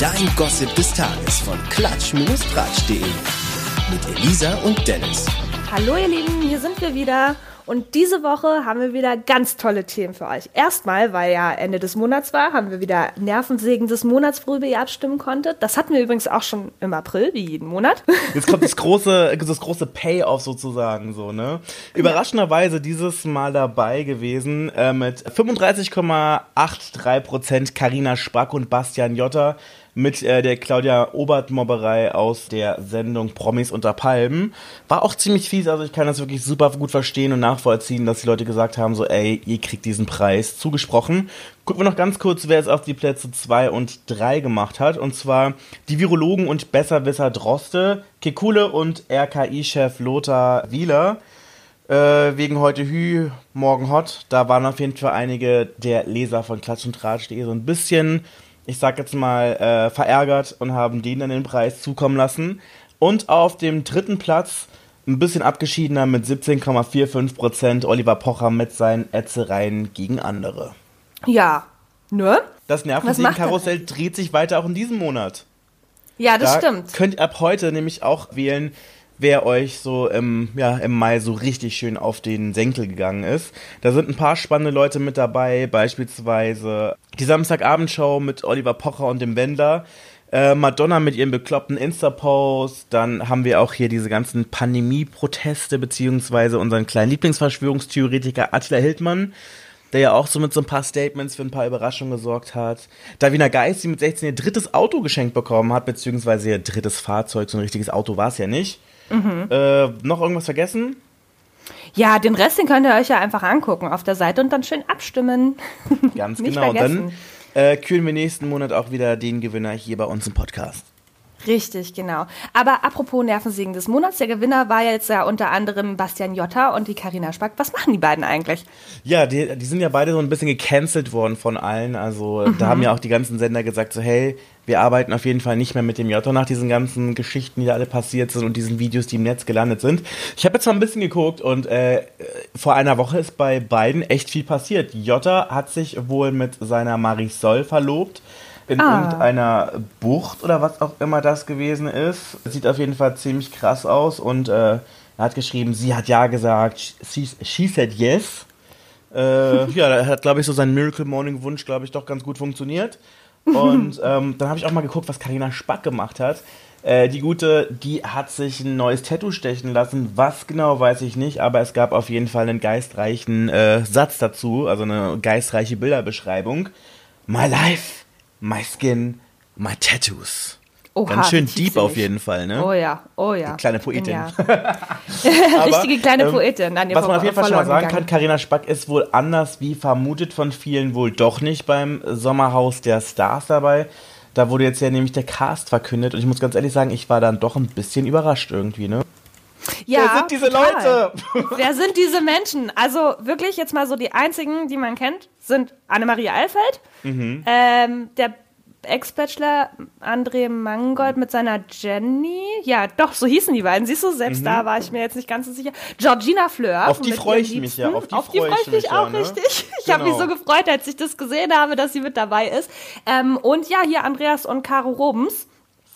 Dein Gossip des Tages von klatsch-tratsch.de. Mit Elisa und Dennis. Hallo ihr Lieben, hier sind wir wieder. Und diese Woche haben wir wieder ganz tolle Themen für euch. Erstmal, weil ja Ende des Monats war, haben wir wieder Nervensägen des Monats, worüber ihr abstimmen konntet. Das hatten wir übrigens auch schon im April, wie jeden Monat. Jetzt kommt das große, das große Payoff sozusagen so, ne? Überraschenderweise dieses Mal dabei gewesen äh, mit 35,83 Prozent Carina Spack und Bastian Jotta mit äh, der Claudia Obert-Mobberei aus der Sendung Promis unter Palmen. War auch ziemlich fies, also ich kann das wirklich super gut verstehen und nachvollziehen, dass die Leute gesagt haben, so ey, ihr kriegt diesen Preis zugesprochen. Gucken wir noch ganz kurz, wer es auf die Plätze 2 und 3 gemacht hat. Und zwar die Virologen und Besserwisser Droste, Kekule und RKI-Chef Lothar Wieler äh, wegen heute Hü, morgen Hot. Da waren auf jeden Fall einige der Leser von Klatsch und Tratsch.de so ein bisschen ich sag jetzt mal, äh, verärgert und haben denen dann den Preis zukommen lassen. Und auf dem dritten Platz, ein bisschen abgeschiedener mit 17,45% Oliver Pocher mit seinen Ätzereien gegen andere. Ja, ne? Das Nervensägen-Karussell dreht sich weiter auch in diesem Monat. Ja, das da stimmt. Könnt ihr ab heute nämlich auch wählen, wer euch so im, ja, im Mai so richtig schön auf den Senkel gegangen ist. Da sind ein paar spannende Leute mit dabei, beispielsweise die Samstagabendshow mit Oliver Pocher und dem Wendler. Äh, Madonna mit ihrem bekloppten Insta-Post. Dann haben wir auch hier diese ganzen Pandemie-Proteste, beziehungsweise unseren kleinen Lieblingsverschwörungstheoretiker Attila Hildmann, der ja auch so mit so ein paar Statements für ein paar Überraschungen gesorgt hat. Davina Geist, die mit 16 ihr drittes Auto geschenkt bekommen hat, beziehungsweise ihr drittes Fahrzeug, so ein richtiges Auto war es ja nicht. Mhm. Äh, noch irgendwas vergessen? Ja, den Rest, den könnt ihr euch ja einfach angucken auf der Seite und dann schön abstimmen. Ganz genau. Dann äh, kühlen wir nächsten Monat auch wieder den Gewinner hier bei uns im Podcast. Richtig, genau. Aber apropos Nervensägen des Monats, der Gewinner war jetzt ja unter anderem Bastian Jotta und die Karina Spack. Was machen die beiden eigentlich? Ja, die, die sind ja beide so ein bisschen gecancelt worden von allen. Also mhm. da haben ja auch die ganzen Sender gesagt, so hey, wir arbeiten auf jeden Fall nicht mehr mit dem Jotta nach diesen ganzen Geschichten, die da alle passiert sind und diesen Videos, die im Netz gelandet sind. Ich habe jetzt mal ein bisschen geguckt und äh, vor einer Woche ist bei beiden echt viel passiert. Jotta hat sich wohl mit seiner Marisol verlobt in ah. irgendeiner Bucht oder was auch immer das gewesen ist. Sieht auf jeden Fall ziemlich krass aus und äh, er hat geschrieben, sie hat ja gesagt, she, she said yes. Äh, ja, da hat, glaube ich, so sein Miracle Morning Wunsch, glaube ich, doch ganz gut funktioniert. Und ähm, dann habe ich auch mal geguckt, was Karina Spack gemacht hat. Äh, die gute, die hat sich ein neues Tattoo stechen lassen. Was genau, weiß ich nicht, aber es gab auf jeden Fall einen geistreichen äh, Satz dazu, also eine geistreiche Bilderbeschreibung. My life My Skin, My Tattoos. Oha, Ganz schön deep auf jeden Fall, ne? Oh ja, oh ja. Die kleine Poetin. Ja. Richtige kleine ähm, Poetin. Nein, was man auf jeden Fall schon mal sagen kann, Karina Spack ist wohl anders wie vermutet von vielen wohl doch nicht beim Sommerhaus der Stars dabei. Da wurde jetzt ja nämlich der Cast verkündet und ich muss ganz ehrlich sagen, ich war dann doch ein bisschen überrascht irgendwie, ne? Ja, Wer sind diese total. Leute? Wer sind diese Menschen? Also wirklich jetzt mal so die einzigen, die man kennt, sind Annemarie Alfeld, mhm. ähm, der Ex-Bachelor André Mangold mit seiner Jenny. Ja, doch, so hießen die beiden. Siehst du, selbst mhm. da war ich mir jetzt nicht ganz so sicher. Georgina Fleur. Auf die freue ich mich ja. Auf die, Auf die freue ich mich, mich auch ja, ne? richtig. Ich genau. habe mich so gefreut, als ich das gesehen habe, dass sie mit dabei ist. Ähm, und ja, hier Andreas und Caro Robens.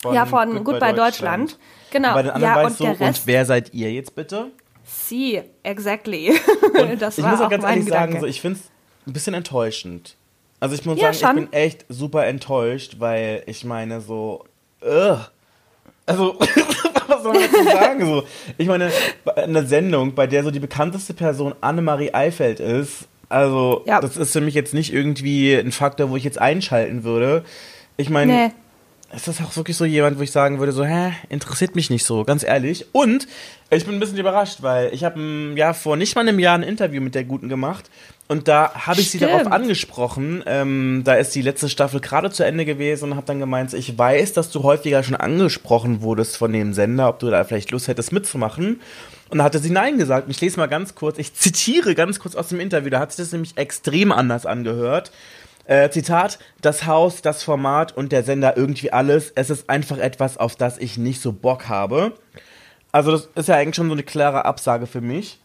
Von ja, von Goodbye Deutschland. Deutschland. Genau. Und bei den anderen ja, weißt du, und wer seid ihr jetzt bitte? Sie, exactly. das ich muss auch ganz ehrlich Gedanke. sagen, so, ich finde es ein bisschen enttäuschend. Also ich muss ja, sagen, schon. ich bin echt super enttäuscht, weil ich meine so, ugh. also was soll man dazu sagen? So, ich meine, eine Sendung, bei der so die bekannteste Person Annemarie Eifeld ist, also ja. das ist für mich jetzt nicht irgendwie ein Faktor, wo ich jetzt einschalten würde. Ich meine, nee ist das auch wirklich so jemand, wo ich sagen würde, so, hä, interessiert mich nicht so, ganz ehrlich. Und ich bin ein bisschen überrascht, weil ich habe ein Jahr vor nicht mal einem Jahr ein Interview mit der Guten gemacht und da habe ich Stimmt. sie darauf angesprochen. Ähm, da ist die letzte Staffel gerade zu Ende gewesen und habe dann gemeint, ich weiß, dass du häufiger schon angesprochen wurdest von dem Sender, ob du da vielleicht Lust hättest mitzumachen. Und da hatte sie Nein gesagt. Und ich lese mal ganz kurz, ich zitiere ganz kurz aus dem Interview, da hat sich das nämlich extrem anders angehört. Äh, Zitat, das Haus, das Format und der Sender irgendwie alles. Es ist einfach etwas, auf das ich nicht so Bock habe. Also das ist ja eigentlich schon so eine klare Absage für mich.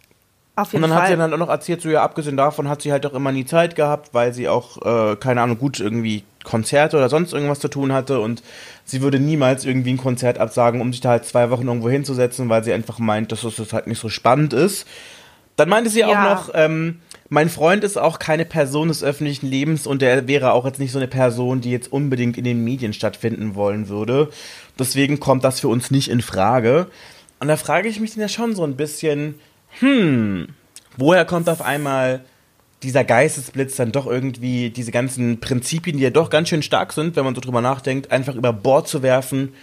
Auf jeden und dann Fall. hat sie dann auch noch erzählt, so ja, abgesehen davon hat sie halt auch immer nie Zeit gehabt, weil sie auch, äh, keine Ahnung, gut, irgendwie Konzerte oder sonst irgendwas zu tun hatte und sie würde niemals irgendwie ein Konzert absagen, um sich da halt zwei Wochen irgendwo hinzusetzen, weil sie einfach meint, dass es halt nicht so spannend ist. Dann meinte sie ja. auch noch, ähm, mein Freund ist auch keine Person des öffentlichen Lebens und er wäre auch jetzt nicht so eine Person, die jetzt unbedingt in den Medien stattfinden wollen würde. Deswegen kommt das für uns nicht in Frage. Und da frage ich mich dann ja schon so ein bisschen, hm, woher kommt auf einmal dieser Geistesblitz dann doch irgendwie diese ganzen Prinzipien, die ja doch ganz schön stark sind, wenn man so drüber nachdenkt, einfach über Bord zu werfen,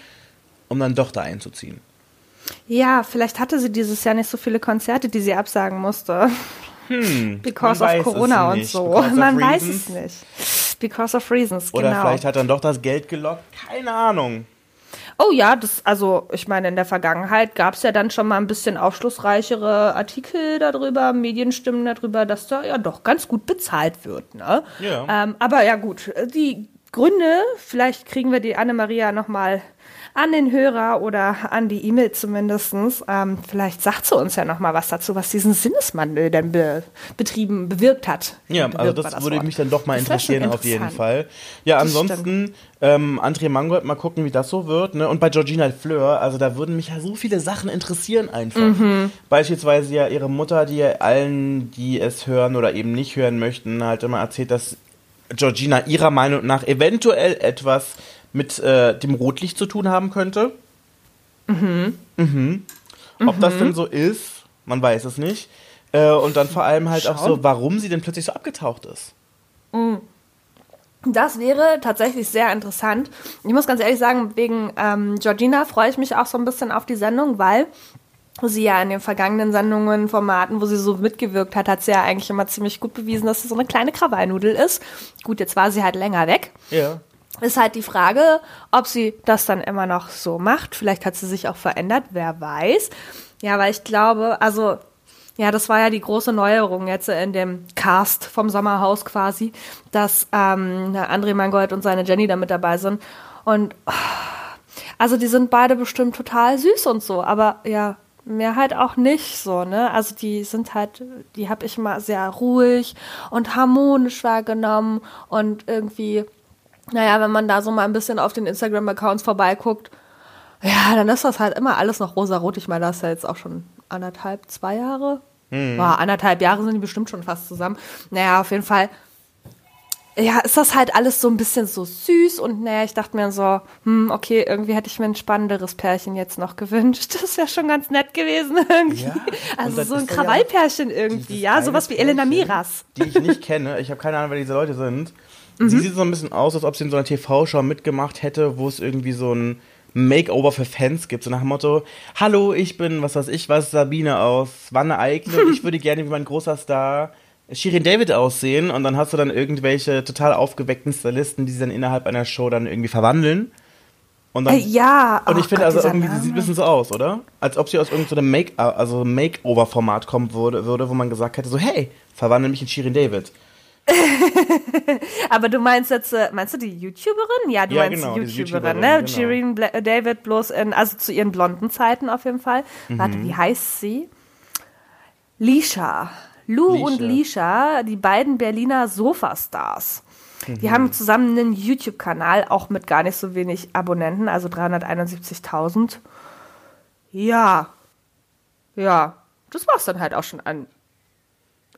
um dann doch da einzuziehen. Ja, vielleicht hatte sie dieses Jahr nicht so viele Konzerte, die sie absagen musste. Hm, Because of Corona und so. Man weiß es nicht. Because of reasons, Oder genau. vielleicht hat dann doch das Geld gelockt. Keine Ahnung. Oh ja, das, also ich meine, in der Vergangenheit gab es ja dann schon mal ein bisschen aufschlussreichere Artikel darüber, Medienstimmen darüber, dass da ja doch ganz gut bezahlt wird. Ne? Ja. Ähm, aber ja gut, die Gründe, vielleicht kriegen wir die Anne-Maria nochmal an den Hörer oder an die E-Mail zumindest. Ähm, vielleicht sagt sie uns ja noch mal was dazu, was diesen Sinneswandel denn be betrieben, bewirkt hat. Ja, also das, das würde Wort. mich dann doch mal interessieren auf jeden Fall. Ja, ansonsten ähm, André Mangold, mal gucken, wie das so wird. Ne? Und bei Georgina Fleur, also da würden mich ja so viele Sachen interessieren einfach. Mhm. Beispielsweise ja ihre Mutter, die allen, die es hören oder eben nicht hören möchten, halt immer erzählt, dass Georgina ihrer Meinung nach eventuell etwas mit äh, dem Rotlicht zu tun haben könnte. Mhm. Mhm. Ob mhm. das denn so ist, man weiß es nicht. Äh, und dann vor allem halt Schau. auch so, warum sie denn plötzlich so abgetaucht ist. Mhm. Das wäre tatsächlich sehr interessant. Ich muss ganz ehrlich sagen, wegen ähm, Georgina freue ich mich auch so ein bisschen auf die Sendung, weil sie ja in den vergangenen Sendungen, Formaten, wo sie so mitgewirkt hat, hat sie ja eigentlich immer ziemlich gut bewiesen, dass sie so eine kleine Krawallnudel ist. Gut, jetzt war sie halt länger weg. Ja. Ist halt die Frage, ob sie das dann immer noch so macht. Vielleicht hat sie sich auch verändert, wer weiß. Ja, weil ich glaube, also, ja, das war ja die große Neuerung jetzt in dem Cast vom Sommerhaus quasi, dass ähm, André Mangold und seine Jenny da mit dabei sind. Und also die sind beide bestimmt total süß und so, aber ja, mir halt auch nicht so, ne? Also die sind halt, die habe ich mal sehr ruhig und harmonisch wahrgenommen und irgendwie naja, wenn man da so mal ein bisschen auf den Instagram-Accounts vorbeiguckt, ja, dann ist das halt immer alles noch rosa-rot. Ich meine, das ist ja jetzt auch schon anderthalb, zwei Jahre. Mhm. Boah, anderthalb Jahre sind die bestimmt schon fast zusammen. Naja, auf jeden Fall. Ja, ist das halt alles so ein bisschen so süß und naja, ich dachte mir so, hm, okay, irgendwie hätte ich mir ein spannenderes Pärchen jetzt noch gewünscht. Das wäre schon ganz nett gewesen irgendwie. Ja, also so ein Krawallpärchen ja irgendwie, ja, sowas wie Elena Miras. Die ich nicht kenne. Ich habe keine Ahnung, wer diese Leute sind. Mhm. Sie sieht so ein bisschen aus, als ob sie in so einer TV-Show mitgemacht hätte, wo es irgendwie so ein Makeover für Fans gibt, so nach dem Motto, hallo, ich bin, was weiß ich was, Sabine aus Wanne Eickel ich würde gerne wie mein großer Star Shirin David aussehen und dann hast du dann irgendwelche total aufgeweckten Stylisten, die sie dann innerhalb einer Show dann irgendwie verwandeln. Und dann, äh, ja. Und ich oh finde also irgendwie, sie sieht ein bisschen so aus, oder? Als ob sie aus irgendeinem Make also Makeover-Format kommen würde, würde, wo man gesagt hätte, so, hey, verwandle mich in Shirin David. Aber du meinst jetzt, äh, meinst du die YouTuberin? Ja, du ja, meinst genau, die YouTuberin, ne? Genau. Shirin David bloß in, also zu ihren blonden Zeiten auf jeden Fall. Mhm. Warte, wie heißt sie? Lisha. Lou Lisha. und Lisha, die beiden Berliner Sofastars. Mhm. Die haben zusammen einen YouTube-Kanal, auch mit gar nicht so wenig Abonnenten, also 371.000. Ja. Ja. Das war's dann halt auch schon an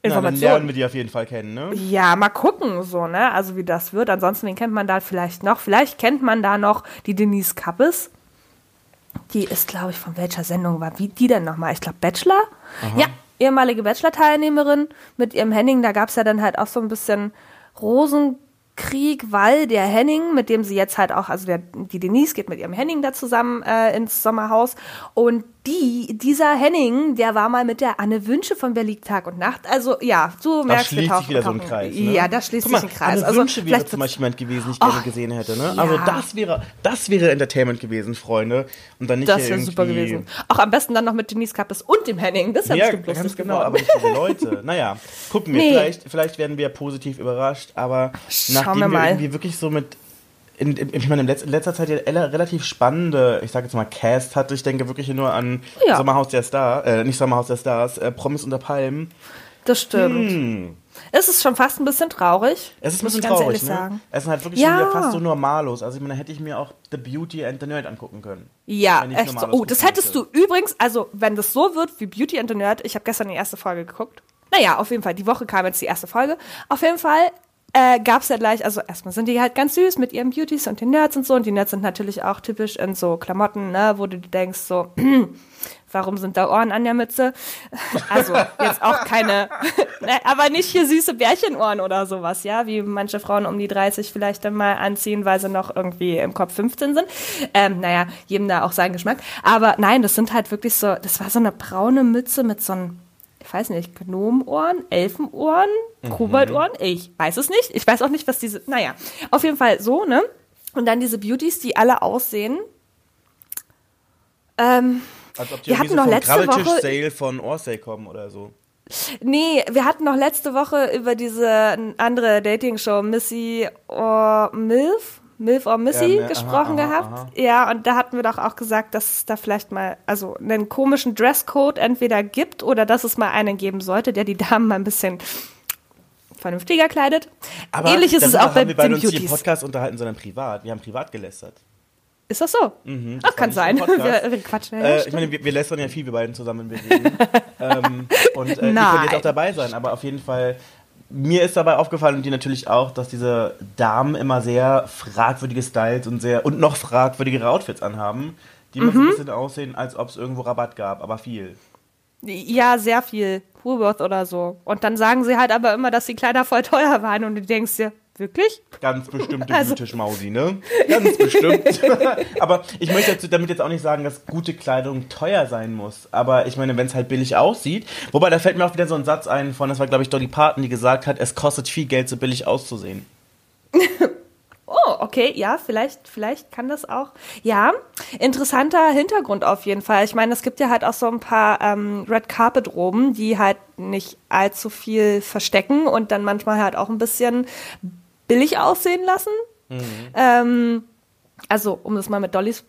Informationen. Na, dann lernen wir die auf jeden Fall kennen, ne? Ja, mal gucken, so, ne? Also wie das wird. Ansonsten, wen kennt man da vielleicht noch? Vielleicht kennt man da noch die Denise Kappes. Die ist, glaube ich, von welcher Sendung war? Wie die denn nochmal? Ich glaube, Bachelor? Aha. Ja, ehemalige Bachelor-Teilnehmerin mit ihrem Henning. Da gab es ja dann halt auch so ein bisschen Rosen Krieg, weil der Henning, mit dem sie jetzt halt auch, also der, die Denise geht mit ihrem Henning da zusammen äh, ins Sommerhaus und die, dieser Henning, der war mal mit der Anne Wünsche von Berlin Tag und Nacht. Also ja, du merkst, da schließt sich wieder so ein Kreis. Ne? Ja, da schließt sich ein Kreis. Anne also Wünsche wäre zum Beispiel jemand gewesen, den ich gerne gesehen hätte. Ne? Ja. Also das wäre, das wäre Entertainment gewesen, Freunde. Und dann nicht das wäre super gewesen. Auch am besten dann noch mit Denise Kappes und dem Henning. Das ist ja, bestimmt ganz genau, geworden. aber nicht diese Leute. naja, gucken wir. Nee. Vielleicht, vielleicht werden wir positiv überrascht, aber Schauen nachdem wir, wir irgendwie wirklich so mit in, in, ich meine, in letzter Zeit ja relativ spannende, ich sage jetzt mal Cast hatte. Ich denke wirklich nur an ja. Sommerhaus der Stars, äh, nicht Sommerhaus der Stars, äh, Promis unter Palmen. Das stimmt. Hm. Es ist schon fast ein bisschen traurig. Es ist ein bisschen traurig, ne? Sagen. Es sind halt wirklich ja. schon fast so normalos. Also ich meine, da hätte ich mir auch The Beauty and the Nerd angucken können. Ja, echt so. Oh, das hättest du übrigens, also wenn das so wird wie Beauty and the Nerd, ich habe gestern die erste Folge geguckt. Naja, auf jeden Fall, die Woche kam jetzt die erste Folge. Auf jeden Fall äh, gab es ja gleich, also erstmal sind die halt ganz süß mit ihren Beauties und den Nerds und so. Und die Nerds sind natürlich auch typisch in so Klamotten, ne, wo du denkst, so, warum sind da Ohren an der Mütze? Also jetzt auch keine, ne, aber nicht hier süße Bärchenohren oder sowas, ja, wie manche Frauen um die 30 vielleicht dann mal anziehen, weil sie noch irgendwie im Kopf 15 sind. Ähm, naja, jedem da auch sein Geschmack. Aber nein, das sind halt wirklich so, das war so eine braune Mütze mit so einem weiß nicht, Gnomenohren, Elfenohren, mhm. Koboldohren, ich weiß es nicht. Ich weiß auch nicht, was diese, naja, auf jeden Fall so, ne? Und dann diese Beauties, die alle aussehen. Ähm, Als ob die wir hatten noch letzte Woche Sale von Orsay kommen oder so. Nee, wir hatten noch letzte Woche über diese andere Dating-Show Missy or Milf Milf or Missy ja, ne, gesprochen aha, gehabt. Aha. Ja, und da hatten wir doch auch gesagt, dass es da vielleicht mal also einen komischen Dresscode entweder gibt oder dass es mal einen geben sollte, der die Damen mal ein bisschen vernünftiger kleidet. Aber Ähnlich ist es auch bei wir beide uns nicht im Podcast unterhalten, sondern privat. Wir haben privat gelästert. Ist das so? Mhm, das Ach, kann sein. Wir, wir, quatschen ja. Äh, ich meine, wir, wir lästern ja viel, wir beiden zusammen ähm, und äh, ihr könnt jetzt auch dabei sein, aber auf jeden Fall mir ist dabei aufgefallen und dir natürlich auch, dass diese Damen immer sehr fragwürdige Styles und sehr und noch fragwürdigere Outfits anhaben, die immer mhm. so ein mhm. bisschen aussehen, als ob es irgendwo Rabatt gab, aber viel. Ja, sehr viel. Woolworth oder so. Und dann sagen sie halt aber immer, dass die Kleider voll teuer waren und du denkst dir, Wirklich? Ganz bestimmte also. Gütischmausi, ne? Ganz bestimmt. aber ich möchte damit jetzt auch nicht sagen, dass gute Kleidung teuer sein muss. Aber ich meine, wenn es halt billig aussieht. Wobei, da fällt mir auch wieder so ein Satz ein von, das war, glaube ich, Dolly Parton, die gesagt hat, es kostet viel Geld, so billig auszusehen. oh, okay, ja, vielleicht, vielleicht kann das auch. Ja, interessanter Hintergrund auf jeden Fall. Ich meine, es gibt ja halt auch so ein paar ähm, Red Carpet Roben, die halt nicht allzu viel verstecken und dann manchmal halt auch ein bisschen billig aussehen lassen. Mhm. Ähm, also, um das mal mit Dollys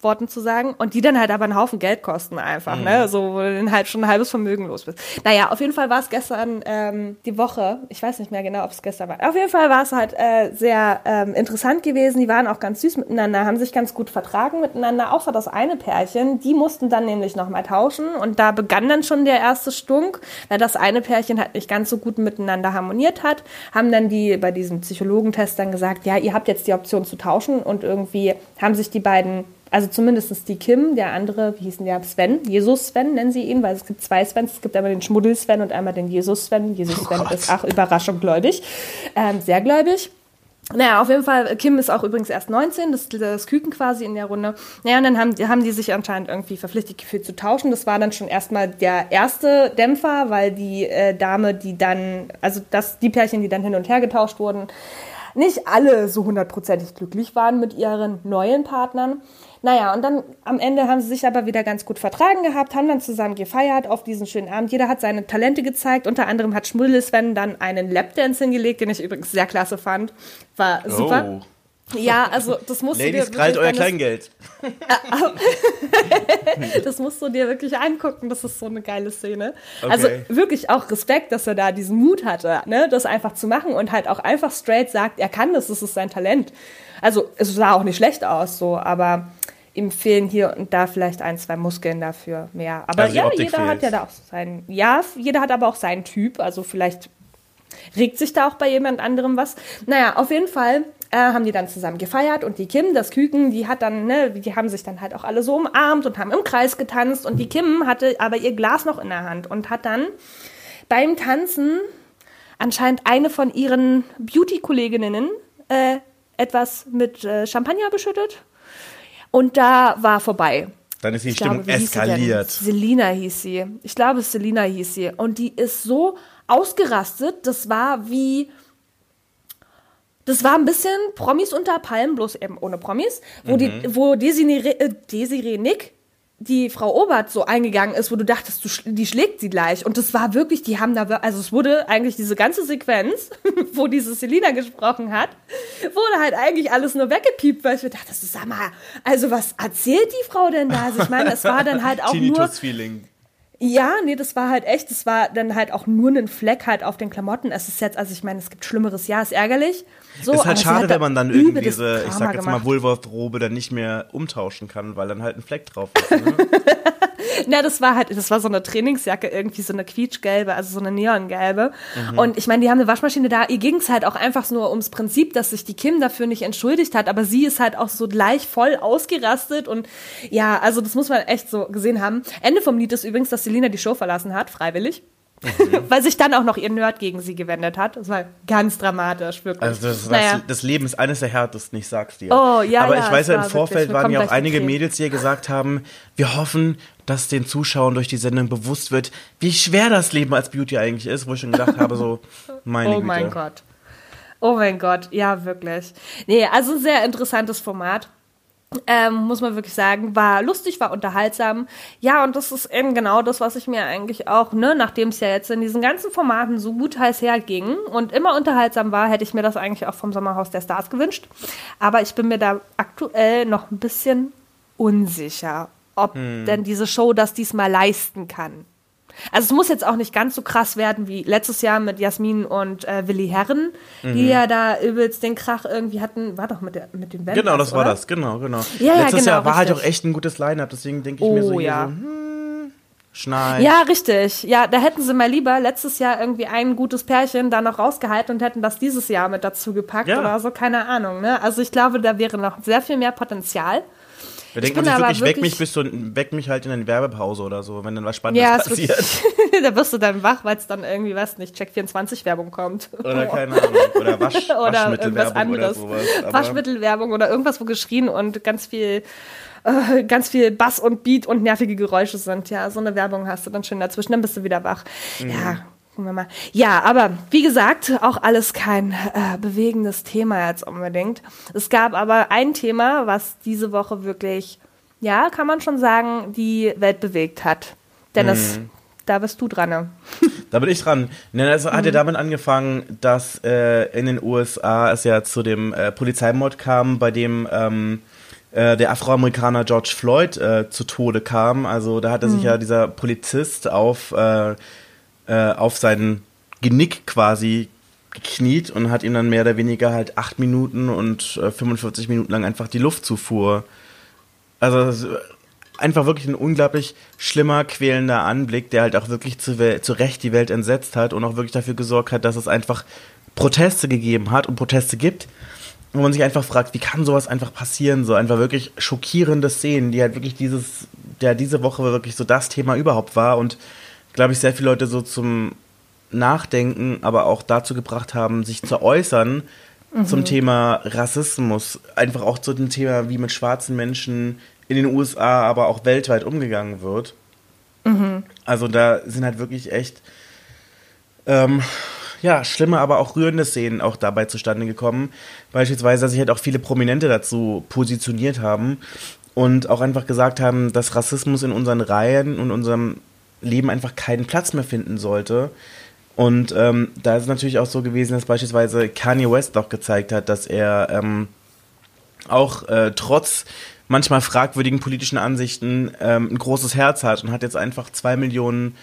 Worten zu sagen und die dann halt aber einen Haufen Geld kosten einfach, ne? mhm. ne? So, wo du dann halt schon ein halbes Vermögen los bist. Naja, auf jeden Fall war es gestern ähm, die Woche, ich weiß nicht mehr genau, ob es gestern war. Auf jeden Fall war es halt äh, sehr ähm, interessant gewesen. Die waren auch ganz süß miteinander, haben sich ganz gut vertragen miteinander, außer das eine Pärchen. Die mussten dann nämlich nochmal tauschen und da begann dann schon der erste Stunk, weil das eine Pärchen halt nicht ganz so gut miteinander harmoniert hat, haben dann die bei diesem Psychologentest dann gesagt, ja, ihr habt jetzt die Option zu tauschen und irgendwie haben sich die beiden also zumindest die Kim, der andere, wie hieß denn der, Sven, Jesus Sven nennen sie ihn, weil es gibt zwei Svens, es gibt einmal den Schmuddel Sven und einmal den Jesus Sven. Jesus Sven oh ist, ach, Überraschung, gläubig, ähm, sehr gläubig. Naja, auf jeden Fall, Kim ist auch übrigens erst 19, das, das Küken quasi in der Runde. Naja, und dann haben, haben die sich anscheinend irgendwie verpflichtet gefühlt zu tauschen. Das war dann schon erstmal der erste Dämpfer, weil die äh, Dame, die dann, also das, die Pärchen, die dann hin und her getauscht wurden, nicht alle so hundertprozentig glücklich waren mit ihren neuen Partnern. Naja, und dann am Ende haben sie sich aber wieder ganz gut vertragen gehabt, haben dann zusammen gefeiert auf diesen schönen Abend. Jeder hat seine Talente gezeigt. Unter anderem hat Schmuddel Sven dann einen Lapdance hingelegt, den ich übrigens sehr klasse fand. War super. Oh. Ja, also das musst Ladies, du dir krallt euer Kleingeld. das musst du dir wirklich angucken. Das ist so eine geile Szene. Okay. Also wirklich auch Respekt, dass er da diesen Mut hatte, ne, das einfach zu machen und halt auch einfach straight sagt, er kann das, das ist sein Talent. Also es sah auch nicht schlecht aus, so, aber ihm fehlen hier und da vielleicht ein, zwei Muskeln dafür mehr. Aber also ja, jeder fehlt. hat ja da auch seinen, ja, jeder hat aber auch seinen Typ, also vielleicht regt sich da auch bei jemand anderem was. Naja, auf jeden Fall äh, haben die dann zusammen gefeiert und die Kim, das Küken, die hat dann, ne, die haben sich dann halt auch alle so umarmt und haben im Kreis getanzt und die Kim hatte aber ihr Glas noch in der Hand und hat dann beim Tanzen anscheinend eine von ihren Beauty-Kolleginnen äh, etwas mit äh, Champagner beschüttet und da war vorbei. Dann ist die ich Stimmung glaube, eskaliert. Selina hieß sie. Ich glaube, Selina hieß sie. Und die ist so ausgerastet, das war wie. Das war ein bisschen Promis unter Palmen, bloß eben ohne Promis, wo, mhm. die, wo Desiree, äh, Desiree Nick die Frau Obert so eingegangen ist, wo du dachtest, du, die schlägt sie gleich. Und das war wirklich, die haben da, also es wurde eigentlich diese ganze Sequenz, wo diese Selina gesprochen hat, wurde halt eigentlich alles nur weggepiept, weil ich mir dachte, sag mal, also was erzählt die Frau denn da? Also ich meine, es war dann halt auch nur... Feeling. Ja, nee, das war halt echt, das war dann halt auch nur ein Fleck halt auf den Klamotten. Es ist jetzt, also ich meine, es gibt Schlimmeres, ja, ist ärgerlich. So, ist halt schade, wenn man dann irgendwie diese, ich sag jetzt gemacht. mal, Woolworth-Robe dann nicht mehr umtauschen kann, weil dann halt ein Fleck drauf ist. Ne? Na, das war halt, das war so eine Trainingsjacke, irgendwie so eine quietschgelbe, also so eine neongelbe. Mhm. Und ich meine, die haben eine Waschmaschine da. Ihr ging es halt auch einfach nur ums Prinzip, dass sich die Kim dafür nicht entschuldigt hat, aber sie ist halt auch so gleich voll ausgerastet und ja, also das muss man echt so gesehen haben. Ende vom Lied ist übrigens, dass Selina die Show verlassen hat, freiwillig. Mhm. Weil sich dann auch noch ihr Nerd gegen sie gewendet hat. Das war ganz dramatisch, wirklich. Also das, naja. das Leben ist eines der härtesten, ich sag's dir. Oh, ja, Aber ja, ich weiß ja, im Vorfeld waren ja auch einige Mädels, die gesagt haben, wir hoffen, dass den Zuschauern durch die Sendung bewusst wird, wie schwer das Leben als Beauty eigentlich ist, wo ich schon gedacht habe, so, meine Oh Güte. mein Gott. Oh mein Gott, ja, wirklich. Nee, also sehr interessantes Format. Ähm, muss man wirklich sagen, war lustig, war unterhaltsam. Ja, und das ist eben genau das, was ich mir eigentlich auch, ne, nachdem es ja jetzt in diesen ganzen Formaten so gut heiß herging und immer unterhaltsam war, hätte ich mir das eigentlich auch vom Sommerhaus der Stars gewünscht. Aber ich bin mir da aktuell noch ein bisschen unsicher, ob hm. denn diese Show das diesmal leisten kann. Also es muss jetzt auch nicht ganz so krass werden wie letztes Jahr mit Jasmin und äh, Willi Herren, mhm. die ja da übelst den Krach irgendwie hatten. War doch mit, der, mit den Bands, Genau, das oder? war das, genau, genau. Ja, Letztes ja, genau, Jahr war richtig. halt auch echt ein gutes Line-Up, deswegen denke ich oh, mir so, ja. so hm, Schnei. Ja, richtig. Ja, da hätten sie mal lieber letztes Jahr irgendwie ein gutes Pärchen da noch rausgehalten und hätten das dieses Jahr mit dazu gepackt ja. oder so, keine Ahnung. Ne? Also ich glaube, da wäre noch sehr viel mehr Potenzial. Da denkt man sich wirklich, wirklich, weck mich, bis du, weck mich halt in eine Werbepause oder so, wenn dann was Spannendes ja, passiert. Wirklich, da wirst du dann wach, weil es dann irgendwie, was nicht, Check 24 Werbung kommt. Oder keine Ahnung. Oder, Wasch, oder Waschmittelwerbung oder sowas. Waschmittelwerbung oder irgendwas, wo geschrien und ganz viel äh, ganz viel Bass und Beat und nervige Geräusche sind. Ja, so eine Werbung hast du dann schön dazwischen, dann bist du wieder wach. Mhm. Ja, gucken wir mal. Ja, aber wie gesagt, auch alles kein äh, bewegendes Thema jetzt unbedingt. Es gab aber ein Thema, was diese Woche wirklich, ja, kann man schon sagen, die Welt bewegt hat. Dennis, mhm. da bist du dran. Ne? Da bin ich dran. Also hat mhm. ja damit angefangen, dass äh, in den USA es ja zu dem äh, Polizeimord kam, bei dem ähm, äh, der Afroamerikaner George Floyd äh, zu Tode kam. Also da hatte mhm. sich ja dieser Polizist auf äh, äh, auf sein Genick quasi gekniet und hat ihm dann mehr oder weniger halt acht Minuten und äh, 45 Minuten lang einfach die Luftzufuhr. Also einfach wirklich ein unglaublich schlimmer, quälender Anblick, der halt auch wirklich zu, zu Recht die Welt entsetzt hat und auch wirklich dafür gesorgt hat, dass es einfach Proteste gegeben hat und Proteste gibt. Wo man sich einfach fragt, wie kann sowas einfach passieren? So einfach wirklich schockierende Szenen, die halt wirklich dieses, der diese Woche wirklich so das Thema überhaupt war und glaube ich, sehr viele Leute so zum Nachdenken, aber auch dazu gebracht haben, sich zu äußern mhm. zum Thema Rassismus. Einfach auch zu dem Thema, wie mit schwarzen Menschen in den USA, aber auch weltweit umgegangen wird. Mhm. Also da sind halt wirklich echt ähm, ja, schlimme, aber auch rührende Szenen auch dabei zustande gekommen. Beispielsweise, dass sich halt auch viele Prominente dazu positioniert haben und auch einfach gesagt haben, dass Rassismus in unseren Reihen und unserem Leben einfach keinen Platz mehr finden sollte. Und ähm, da ist es natürlich auch so gewesen, dass beispielsweise Kanye West auch gezeigt hat, dass er ähm, auch äh, trotz manchmal fragwürdigen politischen Ansichten ähm, ein großes Herz hat und hat jetzt einfach zwei Millionen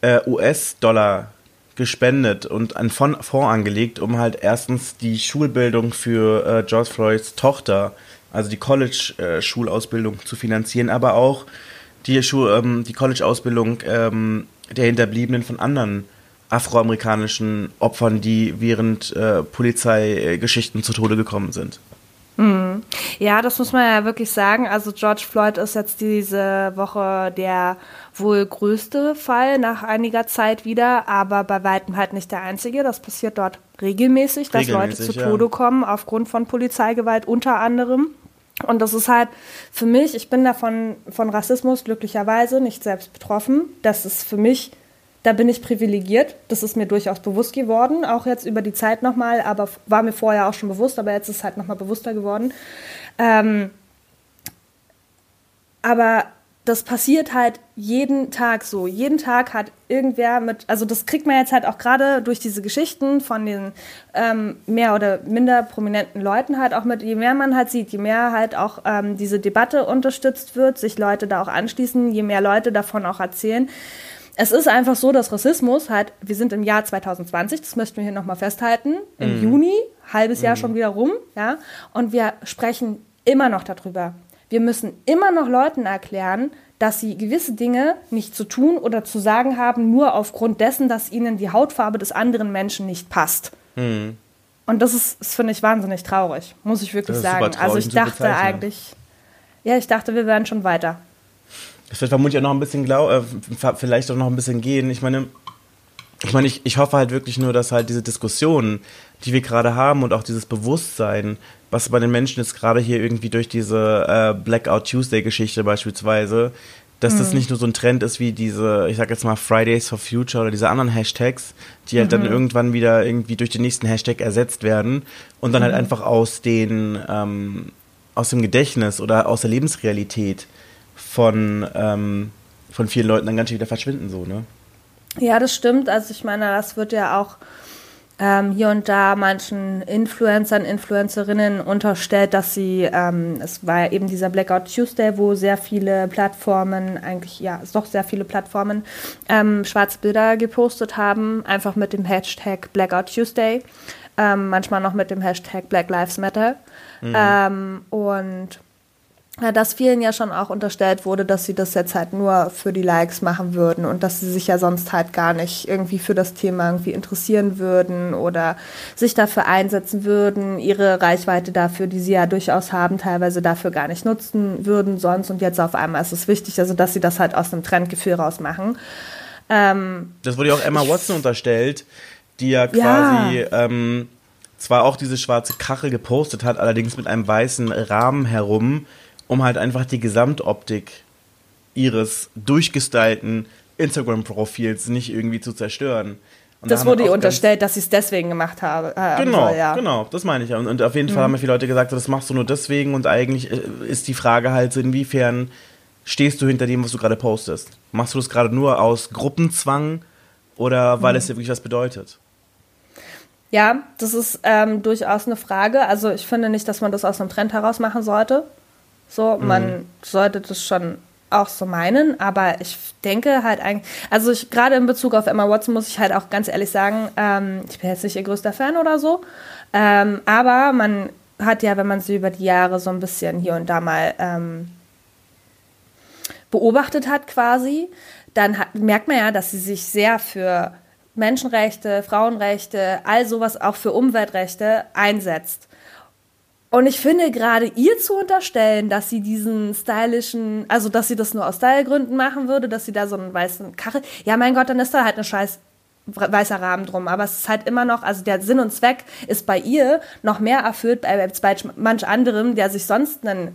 äh, US-Dollar gespendet und einen Fonds angelegt, um halt erstens die Schulbildung für äh, George Floyds Tochter, also die College-Schulausbildung äh, zu finanzieren, aber auch die, ähm, die College-Ausbildung ähm, der Hinterbliebenen von anderen afroamerikanischen Opfern, die während äh, Polizeigeschichten zu Tode gekommen sind. Mhm. Ja, das muss man ja wirklich sagen. Also George Floyd ist jetzt diese Woche der wohl größte Fall nach einiger Zeit wieder, aber bei weitem halt nicht der einzige. Das passiert dort regelmäßig, dass regelmäßig, Leute zu Tode ja. kommen aufgrund von Polizeigewalt unter anderem. Und das ist halt für mich, ich bin davon von Rassismus glücklicherweise nicht selbst betroffen. Das ist für mich, da bin ich privilegiert. Das ist mir durchaus bewusst geworden, auch jetzt über die Zeit nochmal, aber war mir vorher auch schon bewusst, aber jetzt ist es halt nochmal bewusster geworden. Ähm, aber das passiert halt jeden Tag so. Jeden Tag hat irgendwer mit, also das kriegt man jetzt halt auch gerade durch diese Geschichten von den ähm, mehr oder minder prominenten Leuten halt auch mit, je mehr man halt sieht, je mehr halt auch ähm, diese Debatte unterstützt wird, sich Leute da auch anschließen, je mehr Leute davon auch erzählen, es ist einfach so, dass Rassismus halt, wir sind im Jahr 2020, das möchten wir hier nochmal festhalten, im mm. Juni, halbes Jahr mm. schon wieder rum, ja, und wir sprechen immer noch darüber. Wir müssen immer noch Leuten erklären, dass sie gewisse Dinge nicht zu tun oder zu sagen haben, nur aufgrund dessen, dass ihnen die Hautfarbe des anderen Menschen nicht passt. Mm. Und das ist, das finde ich wahnsinnig traurig, muss ich wirklich sagen. Also ich dachte eigentlich, ja, ich dachte, wir wären schon weiter. Es wird vermutlich auch noch ein bisschen glaub, äh, vielleicht auch noch ein bisschen gehen. Ich meine, ich meine, ich, ich hoffe halt wirklich nur, dass halt diese Diskussionen, die wir gerade haben und auch dieses Bewusstsein, was bei den Menschen jetzt gerade hier irgendwie durch diese äh, Blackout Tuesday-Geschichte beispielsweise, dass mhm. das nicht nur so ein Trend ist wie diese, ich sag jetzt mal Fridays for Future oder diese anderen Hashtags, die halt mhm. dann irgendwann wieder irgendwie durch den nächsten Hashtag ersetzt werden und dann halt mhm. halt einfach aus den ähm, aus dem Gedächtnis oder aus der Lebensrealität von, ähm, von vielen Leuten dann ganz schön wieder verschwinden, so, ne? Ja, das stimmt. Also ich meine, das wird ja auch ähm, hier und da manchen Influencern, Influencerinnen unterstellt, dass sie, ähm, es war ja eben dieser Blackout Tuesday, wo sehr viele Plattformen, eigentlich ja, doch sehr viele Plattformen, ähm, schwarze Bilder gepostet haben, einfach mit dem Hashtag Blackout Tuesday, ähm, manchmal noch mit dem Hashtag Black Lives Matter. Mhm. Ähm, und dass vielen ja schon auch unterstellt wurde, dass sie das jetzt halt nur für die Likes machen würden und dass sie sich ja sonst halt gar nicht irgendwie für das Thema irgendwie interessieren würden oder sich dafür einsetzen würden, ihre Reichweite dafür, die sie ja durchaus haben, teilweise dafür gar nicht nutzen würden sonst und jetzt auf einmal ist es wichtig, also dass sie das halt aus einem Trendgefühl raus machen. Ähm, das wurde ja auch Emma Watson unterstellt, die ja quasi ja. Ähm, zwar auch diese schwarze Kachel gepostet hat, allerdings mit einem weißen Rahmen herum, um halt einfach die Gesamtoptik ihres durchgestylten Instagram-Profils nicht irgendwie zu zerstören. Und das da wurde ihr unterstellt, dass sie es deswegen gemacht habe. Äh, genau, soll, ja. genau, das meine ich. Und, und auf jeden mhm. Fall haben mir viele Leute gesagt, das machst du nur deswegen und eigentlich äh, ist die Frage halt so, inwiefern stehst du hinter dem, was du gerade postest? Machst du das gerade nur aus Gruppenzwang oder weil mhm. es dir wirklich was bedeutet? Ja, das ist ähm, durchaus eine Frage. Also ich finde nicht, dass man das aus einem Trend heraus machen sollte. So, man mhm. sollte das schon auch so meinen, aber ich denke halt eigentlich, also ich gerade in Bezug auf Emma Watson muss ich halt auch ganz ehrlich sagen, ähm, ich bin jetzt nicht ihr größter Fan oder so, ähm, aber man hat ja, wenn man sie über die Jahre so ein bisschen hier und da mal ähm, beobachtet hat quasi, dann hat, merkt man ja, dass sie sich sehr für Menschenrechte, Frauenrechte, all sowas auch für Umweltrechte einsetzt. Und ich finde gerade ihr zu unterstellen, dass sie diesen stylischen, also dass sie das nur aus Stylegründen machen würde, dass sie da so einen weißen Kachel, ja mein Gott, dann ist da halt eine scheiß weißer Rahmen drum. Aber es ist halt immer noch, also der Sinn und Zweck ist bei ihr noch mehr erfüllt als bei manch anderem, der sich sonst einen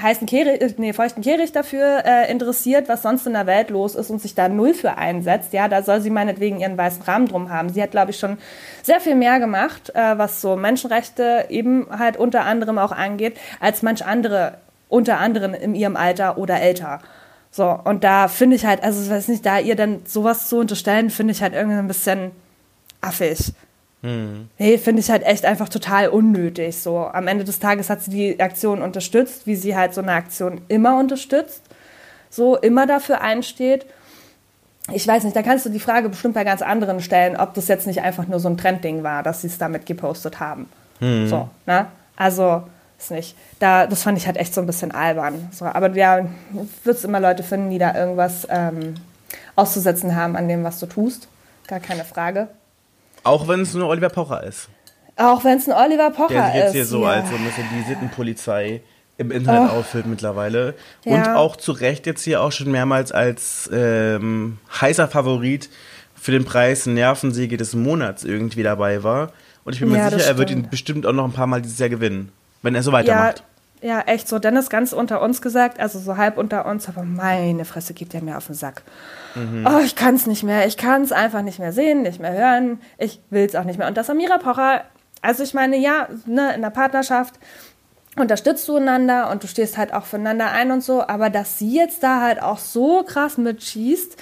heißen Kehricht, äh, nee, feuchten Kehricht dafür äh, interessiert, was sonst in der Welt los ist und sich da null für einsetzt, ja, da soll sie meinetwegen ihren weißen Rahmen drum haben. Sie hat, glaube ich, schon sehr viel mehr gemacht, äh, was so Menschenrechte eben halt unter anderem auch angeht, als manch andere, unter anderem in ihrem Alter oder älter. So, und da finde ich halt, also ich weiß nicht, da ihr dann sowas zu unterstellen, finde ich halt irgendwie ein bisschen affig. Mhm. Nee, finde ich halt echt einfach total unnötig. So, am Ende des Tages hat sie die Aktion unterstützt, wie sie halt so eine Aktion immer unterstützt. So, immer dafür einsteht. Ich weiß nicht, da kannst du die Frage bestimmt bei ganz anderen stellen, ob das jetzt nicht einfach nur so ein Trendding war, dass sie es damit gepostet haben. Mhm. So, ne? Also, ist nicht. Da, das fand ich halt echt so ein bisschen albern. So, aber ja, wird es immer Leute finden, die da irgendwas ähm, auszusetzen haben an dem, was du tust. Gar keine Frage. Auch wenn es nur Oliver Pocher ist. Auch wenn es ein Oliver Pocher ist. Der sich jetzt hier so ja. als so ein bisschen die Sittenpolizei im Internet oh. auffüllt mittlerweile. Ja. Und auch zu Recht jetzt hier auch schon mehrmals als ähm, heißer Favorit für den Preis Nervensäge des Monats irgendwie dabei war. Und ich bin mir ja, sicher, er wird ihn bestimmt auch noch ein paar Mal dieses Jahr gewinnen, wenn er so weitermacht. Ja, ja, echt so. Dennis ganz unter uns gesagt, also so halb unter uns, aber meine Fresse gibt er mir auf den Sack. Mhm. Oh, ich kann es nicht mehr. Ich kann es einfach nicht mehr sehen, nicht mehr hören. Ich will es auch nicht mehr. Und das Amira Pocher, also ich meine, ja, ne, in der Partnerschaft unterstützt du einander und du stehst halt auch füreinander ein und so, aber dass sie jetzt da halt auch so krass mitschießt,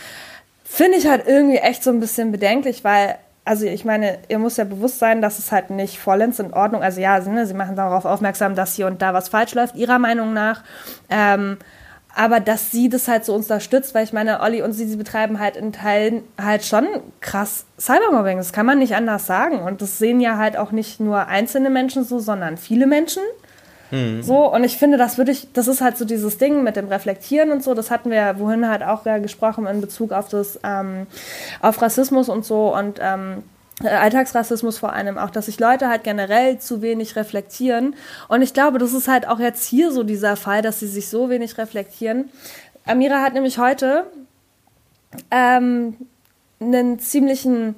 finde ich halt irgendwie echt so ein bisschen bedenklich, weil also ich meine, ihr muss ja bewusst sein, dass es halt nicht vollends in Ordnung, also ja, ne, sie machen darauf aufmerksam, dass hier und da was falsch läuft, ihrer Meinung nach. Ähm, aber dass sie das halt so unterstützt, weil ich meine, Olli und sie, sie betreiben halt in Teilen halt schon krass Cybermobbing. Das kann man nicht anders sagen. Und das sehen ja halt auch nicht nur einzelne Menschen so, sondern viele Menschen. Mhm. So, und ich finde, das würde ich, das ist halt so dieses Ding mit dem Reflektieren und so, das hatten wir wohin halt auch ja gesprochen in Bezug auf das, ähm, auf Rassismus und so und ähm, äh, Alltagsrassismus vor allem auch, dass sich Leute halt generell zu wenig reflektieren. Und ich glaube, das ist halt auch jetzt hier so dieser Fall, dass sie sich so wenig reflektieren. Amira hat nämlich heute ähm, einen ziemlichen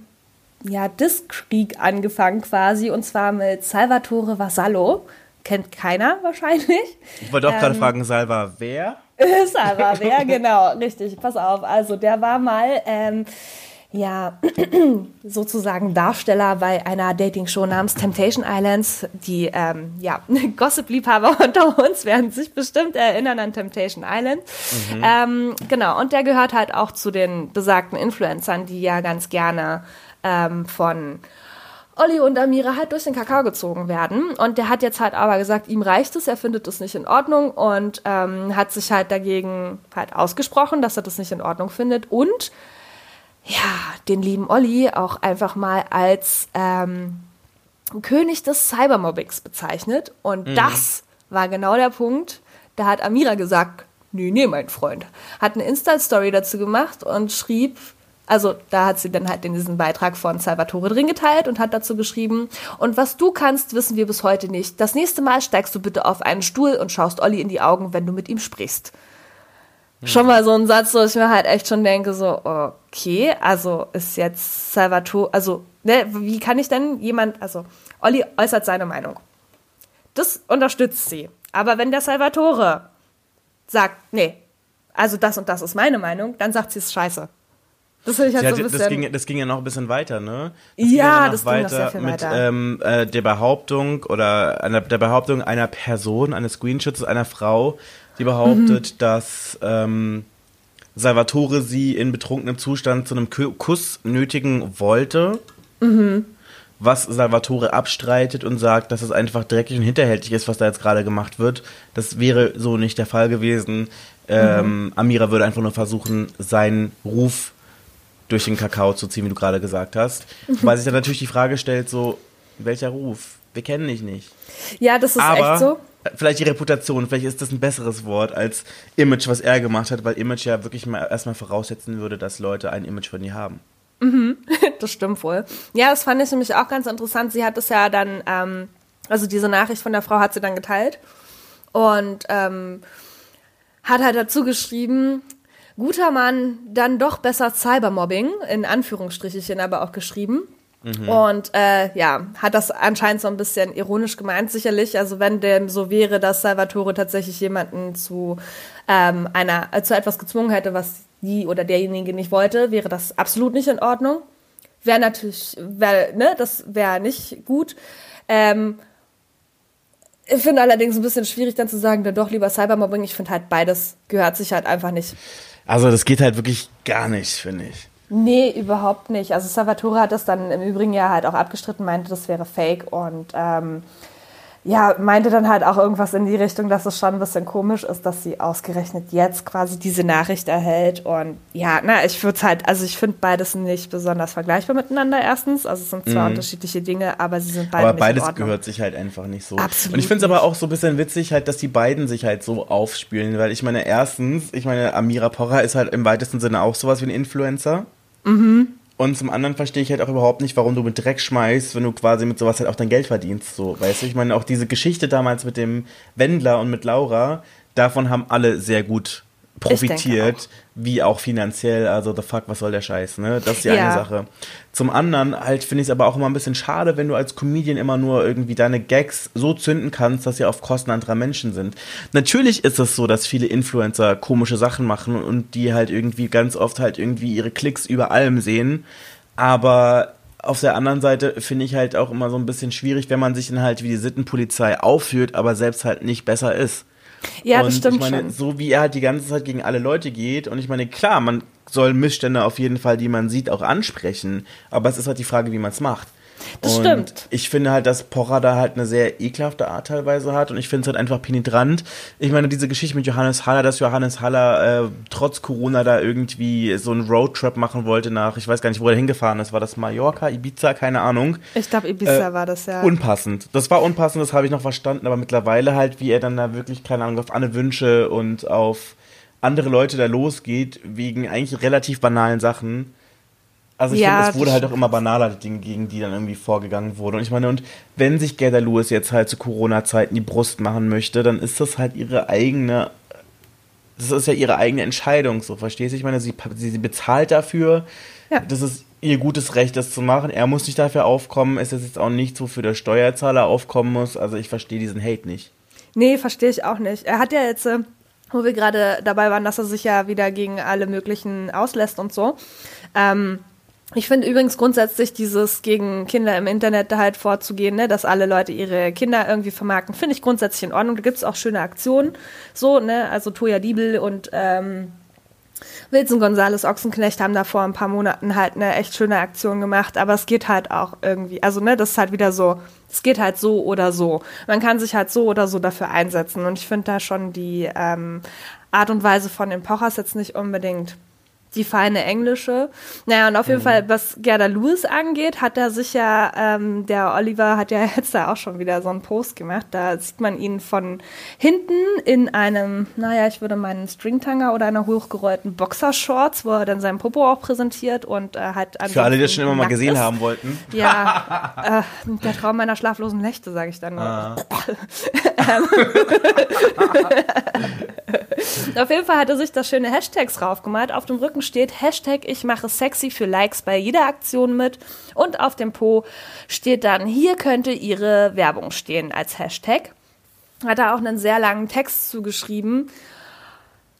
ja, Diskkrieg angefangen quasi, und zwar mit Salvatore Vasallo. Kennt keiner wahrscheinlich. Ich wollte auch ähm, gerade fragen, Salva wer? Salva wer, genau, richtig. Pass auf. Also der war mal ähm, ja, sozusagen Darsteller bei einer Dating-Show namens Temptation Islands. Die ähm, ja, Gossip-Liebhaber unter uns werden sich bestimmt erinnern an Temptation Island. Mhm. Ähm, genau, und der gehört halt auch zu den besagten Influencern, die ja ganz gerne ähm, von Olli und Amira halt durch den Kakao gezogen werden. Und der hat jetzt halt aber gesagt, ihm reicht es, er findet es nicht in Ordnung und ähm, hat sich halt dagegen halt ausgesprochen, dass er das nicht in Ordnung findet und ja, den lieben Olli auch einfach mal als ähm, König des Cybermobbings bezeichnet. Und mhm. das war genau der Punkt. Da hat Amira gesagt, nee, nee, mein Freund. Hat eine Insta-Story dazu gemacht und schrieb, also da hat sie dann halt in diesen Beitrag von Salvatore drin geteilt und hat dazu geschrieben, und was du kannst, wissen wir bis heute nicht. Das nächste Mal steigst du bitte auf einen Stuhl und schaust Olli in die Augen, wenn du mit ihm sprichst schon mal so ein Satz, wo ich mir halt echt schon denke, so, okay, also ist jetzt Salvatore, also, ne, wie kann ich denn jemand, also, Olli äußert seine Meinung. Das unterstützt sie. Aber wenn der Salvatore sagt, nee, also das und das ist meine Meinung, dann sagt sie es scheiße. Das, ich halt so ein bisschen das, ging, das ging ja noch ein bisschen weiter, ne? Das ja, ging ja das weiter ging noch sehr viel mit Ähm, äh, der Behauptung oder einer, der Behauptung einer Person, eines Screenshots einer Frau, die behauptet, mhm. dass ähm, Salvatore sie in betrunkenem Zustand zu einem Kuss nötigen wollte. Mhm. Was Salvatore abstreitet und sagt, dass es einfach dreckig und hinterhältig ist, was da jetzt gerade gemacht wird. Das wäre so nicht der Fall gewesen. Ähm, mhm. Amira würde einfach nur versuchen, seinen Ruf durch den Kakao zu ziehen, wie du gerade gesagt hast. Mhm. Weil sich dann natürlich die Frage stellt, so, welcher Ruf? Wir kennen dich nicht. Ja, das ist Aber echt so vielleicht die Reputation, vielleicht ist das ein besseres Wort als Image, was er gemacht hat, weil Image ja wirklich mal erstmal voraussetzen würde, dass Leute ein Image von ihr haben. Mhm, das stimmt wohl. Ja, das fand ich nämlich auch ganz interessant. Sie hat es ja dann, ähm, also diese Nachricht von der Frau hat sie dann geteilt und ähm, hat halt dazu geschrieben, guter Mann, dann doch besser Cybermobbing, in Anführungsstrichen aber auch geschrieben. Mhm. Und äh, ja, hat das anscheinend so ein bisschen ironisch gemeint, sicherlich. Also wenn dem so wäre, dass Salvatore tatsächlich jemanden zu ähm, einer äh, zu etwas gezwungen hätte, was die oder derjenige nicht wollte, wäre das absolut nicht in Ordnung. Wäre natürlich, wär, ne, das wäre nicht gut. Ähm, ich finde allerdings ein bisschen schwierig dann zu sagen, dann doch lieber Cybermobbing. Ich finde halt beides gehört sich halt einfach nicht. Also das geht halt wirklich gar nicht, finde ich. Nee, überhaupt nicht. Also Salvatore hat das dann im Übrigen ja halt auch abgestritten, meinte, das wäre fake und ähm, ja, meinte dann halt auch irgendwas in die Richtung, dass es schon ein bisschen komisch ist, dass sie ausgerechnet jetzt quasi diese Nachricht erhält. Und ja, na, ich würde halt, also ich finde beides nicht besonders vergleichbar miteinander erstens. Also es sind zwei mhm. unterschiedliche Dinge, aber sie sind beide Aber beides gehört sich halt einfach nicht so. Absolut. Und ich finde es aber auch so ein bisschen witzig, halt, dass die beiden sich halt so aufspielen, weil ich meine, erstens, ich meine, Amira Pocher ist halt im weitesten Sinne auch sowas wie ein Influencer. Mhm. Und zum anderen verstehe ich halt auch überhaupt nicht, warum du mit Dreck schmeißt, wenn du quasi mit sowas halt auch dein Geld verdienst. So, weißt du, ich meine, auch diese Geschichte damals mit dem Wendler und mit Laura, davon haben alle sehr gut profitiert, auch. wie auch finanziell. Also, the fuck, was soll der Scheiß, ne? Das ist die ja. eine Sache. Zum anderen halt finde ich es aber auch immer ein bisschen schade, wenn du als Comedian immer nur irgendwie deine Gags so zünden kannst, dass sie auf Kosten anderer Menschen sind. Natürlich ist es so, dass viele Influencer komische Sachen machen und die halt irgendwie ganz oft halt irgendwie ihre Klicks über allem sehen. Aber auf der anderen Seite finde ich halt auch immer so ein bisschen schwierig, wenn man sich dann halt wie die Sittenpolizei aufführt, aber selbst halt nicht besser ist. Ja, und das stimmt ich meine, schon. so wie er halt die ganze Zeit gegen alle Leute geht und ich meine, klar, man soll Missstände auf jeden Fall, die man sieht, auch ansprechen, aber es ist halt die Frage, wie man es macht. Das und stimmt. Ich finde halt, dass Pocher da halt eine sehr ekelhafte Art teilweise hat und ich finde es halt einfach penetrant. Ich meine, diese Geschichte mit Johannes Haller, dass Johannes Haller äh, trotz Corona da irgendwie so einen Roadtrip machen wollte nach, ich weiß gar nicht, wo er hingefahren ist. War das Mallorca, Ibiza, keine Ahnung. Ich glaube, Ibiza äh, war das ja. Unpassend. Das war unpassend, das habe ich noch verstanden, aber mittlerweile halt, wie er dann da wirklich, keine Ahnung, auf Anne Wünsche und auf andere Leute da losgeht, wegen eigentlich relativ banalen Sachen also ich ja, finde, es wurde halt auch immer banaler, die Dinge, gegen die dann irgendwie vorgegangen wurde. Und ich meine, und wenn sich Gerda Lewis jetzt halt zu Corona-Zeiten die Brust machen möchte, dann ist das halt ihre eigene, das ist ja ihre eigene Entscheidung, so verstehst du? Ich meine, sie, sie, bezahlt dafür, ja. das ist ihr gutes Recht, das zu machen. Er muss nicht dafür aufkommen, es ist jetzt auch nichts, wofür der Steuerzahler aufkommen muss. Also ich verstehe diesen Hate nicht. Nee, verstehe ich auch nicht. Er hat ja jetzt, äh, wo wir gerade dabei waren, dass er sich ja wieder gegen alle möglichen auslässt und so. Ähm, ich finde übrigens grundsätzlich dieses gegen Kinder im Internet halt vorzugehen, ne, dass alle Leute ihre Kinder irgendwie vermarkten, finde ich grundsätzlich in Ordnung. Da gibt es auch schöne Aktionen, so, ne, also Toya Diebel und ähm, Wilson Gonzales Ochsenknecht haben da vor ein paar Monaten halt eine echt schöne Aktion gemacht, aber es geht halt auch irgendwie, also ne, das ist halt wieder so, es geht halt so oder so. Man kann sich halt so oder so dafür einsetzen und ich finde da schon die ähm, Art und Weise von den Pochers jetzt nicht unbedingt die feine englische. Naja, und auf jeden mhm. Fall, was Gerda Lewis angeht, hat er sich ja, ähm, der Oliver hat ja jetzt da auch schon wieder so einen Post gemacht. Da sieht man ihn von hinten in einem, naja, ich würde meinen Stringtanger oder einer hochgerollten Boxershorts, wo er dann seinen Popo auch präsentiert und äh, halt Für alle, die das schon immer mal gesehen ist. haben wollten. Ja, äh, der Traum meiner schlaflosen Nächte, sage ich dann. Ah. auf jeden Fall hat er sich das schöne Hashtags raufgemalt. Auf dem Rücken steht Hashtag ich mache sexy für Likes bei jeder Aktion mit und auf dem Po steht dann, hier könnte ihre Werbung stehen als Hashtag. Hat er auch einen sehr langen Text zugeschrieben.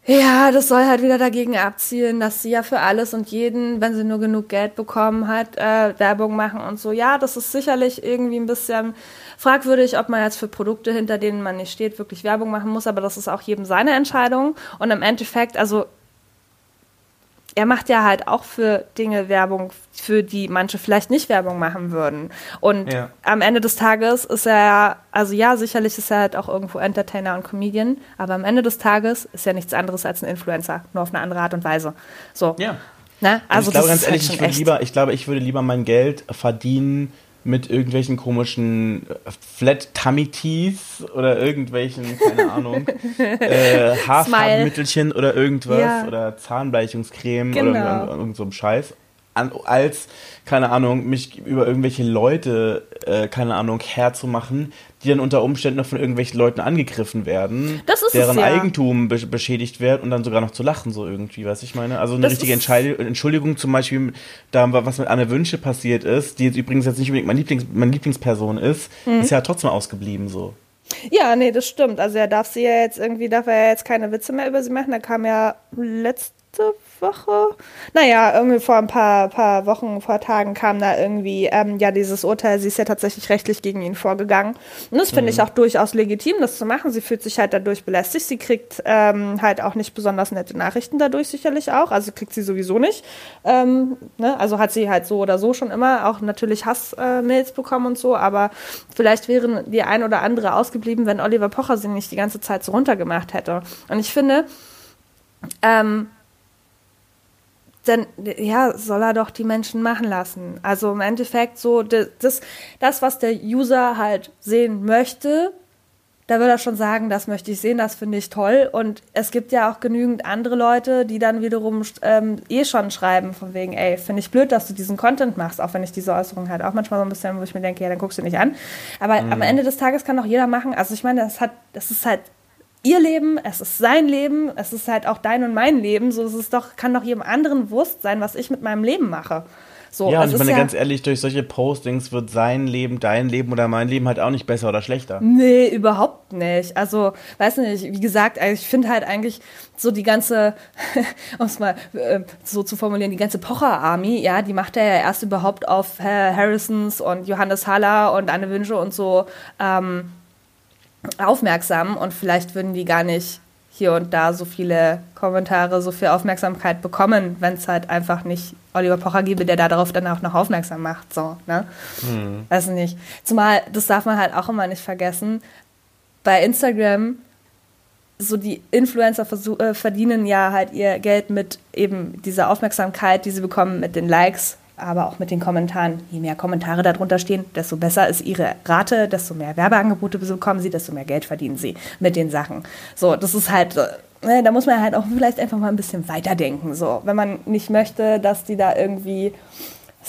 Ja, das soll halt wieder dagegen abzielen, dass sie ja für alles und jeden, wenn sie nur genug Geld bekommen hat, äh, Werbung machen und so. Ja, das ist sicherlich irgendwie ein bisschen fragwürdig, ob man jetzt für Produkte, hinter denen man nicht steht, wirklich Werbung machen muss, aber das ist auch jedem seine Entscheidung. Und im Endeffekt, also er macht ja halt auch für Dinge Werbung, für die manche vielleicht nicht Werbung machen würden. Und ja. am Ende des Tages ist er, also ja, sicherlich ist er halt auch irgendwo Entertainer und Comedian, aber am Ende des Tages ist er nichts anderes als ein Influencer, nur auf eine andere Art und Weise. So. Ja. Na, also ich glaube ganz ehrlich, halt ich, würde lieber, ich glaube, ich würde lieber mein Geld verdienen mit irgendwelchen komischen äh, Flat Tummy Teeth oder irgendwelchen, keine Ahnung, äh, Haarfarbmittelchen oder irgendwas ja. oder Zahnbleichungscreme genau. oder irgend, irgend so einem Scheiß an, als, keine Ahnung, mich über irgendwelche Leute, äh, keine Ahnung, herzumachen, die dann unter Umständen noch von irgendwelchen Leuten angegriffen werden, deren ja. Eigentum be beschädigt wird und dann sogar noch zu lachen, so irgendwie, was ich meine. Also eine das richtige Entschuldigung zum Beispiel, da was mit Anne Wünsche passiert ist, die jetzt übrigens jetzt nicht unbedingt mein Lieblings meine Lieblingsperson ist, mhm. ist ja trotzdem ausgeblieben so. Ja, nee, das stimmt. Also er darf sie ja jetzt irgendwie, darf er jetzt keine Witze mehr über sie machen. Da kam ja letzte Woche, naja, irgendwie vor ein paar, paar Wochen, vor Tagen kam da irgendwie ähm, ja dieses Urteil, sie ist ja tatsächlich rechtlich gegen ihn vorgegangen. Und das finde mhm. ich auch durchaus legitim, das zu machen. Sie fühlt sich halt dadurch belästigt. Sie kriegt ähm, halt auch nicht besonders nette Nachrichten dadurch sicherlich auch. Also kriegt sie sowieso nicht. Ähm, ne? Also hat sie halt so oder so schon immer auch natürlich Hassmails äh, bekommen und so, aber vielleicht wären die ein oder andere ausgeblieben, wenn Oliver Pocher sie nicht die ganze Zeit so runtergemacht hätte. Und ich finde, ähm, dann ja, soll er doch die Menschen machen lassen. Also im Endeffekt so das, das, was der User halt sehen möchte, da würde er schon sagen, das möchte ich sehen, das finde ich toll. Und es gibt ja auch genügend andere Leute, die dann wiederum ähm, eh schon schreiben, von wegen, ey, finde ich blöd, dass du diesen Content machst, auch wenn ich diese Äußerung halt auch manchmal so ein bisschen, wo ich mir denke, ja, dann guckst du nicht an. Aber mhm. am Ende des Tages kann doch jeder machen. Also ich meine, das hat, das ist halt ihr Leben, es ist sein Leben, es ist halt auch dein und mein Leben. So es ist doch, kann doch jedem anderen bewusst sein, was ich mit meinem Leben mache. So, ja, und ich meine ja, ganz ehrlich, durch solche Postings wird sein Leben, dein Leben oder mein Leben halt auch nicht besser oder schlechter. Nee, überhaupt nicht. Also, weiß nicht, wie gesagt, also ich finde halt eigentlich so die ganze, um es mal äh, so zu formulieren, die ganze Pocher-Army, ja, die macht er ja erst überhaupt auf Harrisons und Johannes Haller und Anne Wünsche und so ähm, aufmerksam und vielleicht würden die gar nicht hier und da so viele Kommentare, so viel Aufmerksamkeit bekommen, wenn es halt einfach nicht Oliver Pocher gäbe, der darauf dann auch noch aufmerksam macht. So, ne? Hm. Weiß nicht. Zumal, das darf man halt auch immer nicht vergessen, bei Instagram so die Influencer äh, verdienen ja halt ihr Geld mit eben dieser Aufmerksamkeit, die sie bekommen, mit den Likes, aber auch mit den Kommentaren. Je mehr Kommentare darunter stehen, desto besser ist ihre Rate, desto mehr Werbeangebote bekommen sie, desto mehr Geld verdienen sie mit den Sachen. So, das ist halt, äh, ne, da muss man halt auch vielleicht einfach mal ein bisschen weiterdenken. So, wenn man nicht möchte, dass die da irgendwie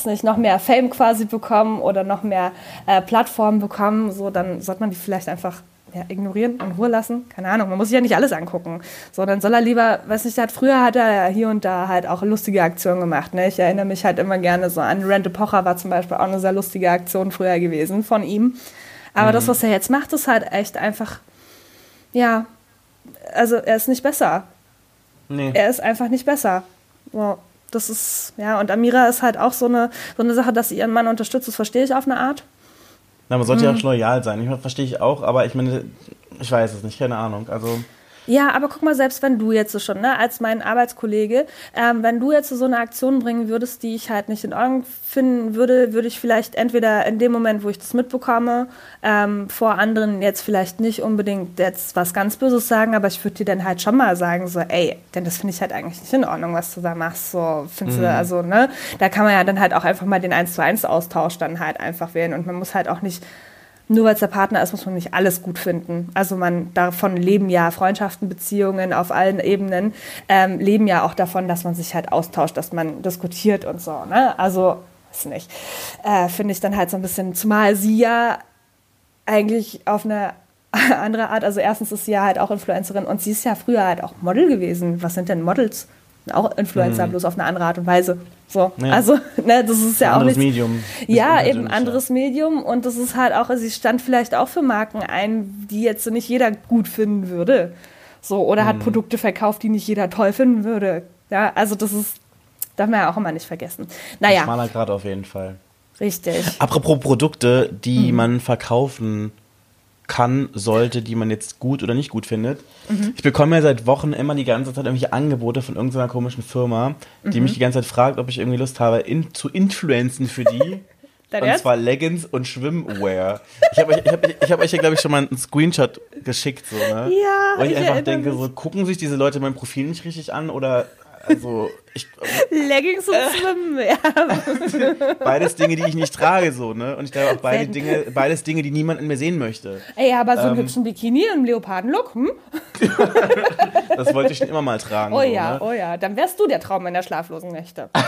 nicht noch mehr Fame quasi bekommen oder noch mehr äh, Plattformen bekommen, so dann sollte man die vielleicht einfach ja, ignorieren, in Ruhe lassen. Keine Ahnung, man muss sich ja nicht alles angucken. So, dann soll er lieber, weiß nicht, hat, früher hat er hier und da halt auch lustige Aktionen gemacht. Ne? Ich erinnere mich halt immer gerne so an Rente Pocher war zum Beispiel auch eine sehr lustige Aktion früher gewesen von ihm. Aber mhm. das, was er jetzt macht, ist halt echt einfach, ja, also er ist nicht besser. Nee. Er ist einfach nicht besser. So, das ist, ja, und Amira ist halt auch so eine, so eine Sache, dass sie ihren Mann unterstützt, das verstehe ich auf eine Art. Na, man sollte mhm. ja auch loyal sein. Ich verstehe ich auch, aber ich meine, ich weiß es nicht, keine Ahnung. Also ja, aber guck mal, selbst wenn du jetzt so schon, ne, als mein Arbeitskollege, ähm, wenn du jetzt so eine Aktion bringen würdest, die ich halt nicht in Ordnung finden würde, würde ich vielleicht entweder in dem Moment, wo ich das mitbekomme, ähm, vor anderen jetzt vielleicht nicht unbedingt jetzt was ganz Böses sagen, aber ich würde dir dann halt schon mal sagen, so, ey, denn das finde ich halt eigentlich nicht in Ordnung, was du da machst. So, findest mhm. du, also, ne, da kann man ja dann halt auch einfach mal den 1 zu 1 Austausch dann halt einfach wählen und man muss halt auch nicht nur weil es der Partner ist, muss man nicht alles gut finden. Also man davon leben ja Freundschaften, Beziehungen auf allen Ebenen ähm, leben ja auch davon, dass man sich halt austauscht, dass man diskutiert und so. Ne? Also weiß nicht, äh, finde ich dann halt so ein bisschen, zumal sie ja eigentlich auf eine andere Art, also erstens ist sie ja halt auch Influencerin und sie ist ja früher halt auch Model gewesen. Was sind denn Models? Auch Influencer, mhm. bloß auf eine andere Art und Weise. So, ja. also, ne, das ist ja anderes auch nicht. Medium. Ja, eben anderes Medium und das ist halt auch, sie stand vielleicht auch für Marken ein, die jetzt nicht jeder gut finden würde. So, oder mhm. hat Produkte verkauft, die nicht jeder toll finden würde. Ja, also das ist, darf man ja auch immer nicht vergessen. Naja. Schmaler Grad auf jeden Fall. Richtig. Apropos Produkte, die mhm. man verkaufen kann, sollte, die man jetzt gut oder nicht gut findet. Mhm. Ich bekomme ja seit Wochen immer die ganze Zeit irgendwelche Angebote von irgendeiner komischen Firma, die mhm. mich die ganze Zeit fragt, ob ich irgendwie Lust habe, in, zu influenzen für die. und Ernst? zwar Leggings und Schwimmwear. Ich habe euch, ich hab, ich hab euch ja, glaube ich, schon mal einen Screenshot geschickt. So, ne? Ja. Wo ich, ich einfach denke, mich. so, gucken sich diese Leute mein Profil nicht richtig an oder also ich, Leggings und Schwimmen, ja. Beides Dinge, die ich nicht trage, so, ne? Und ich glaube auch beide Dinge, beides Dinge, die niemand in mir sehen möchte. Ey, aber so einen ähm, hübschen Bikini im Leopardenlook, hm? das wollte ich schon immer mal tragen. Oh so, ja, ne? oh ja. Dann wärst du der Traum meiner schlaflosen Nächte.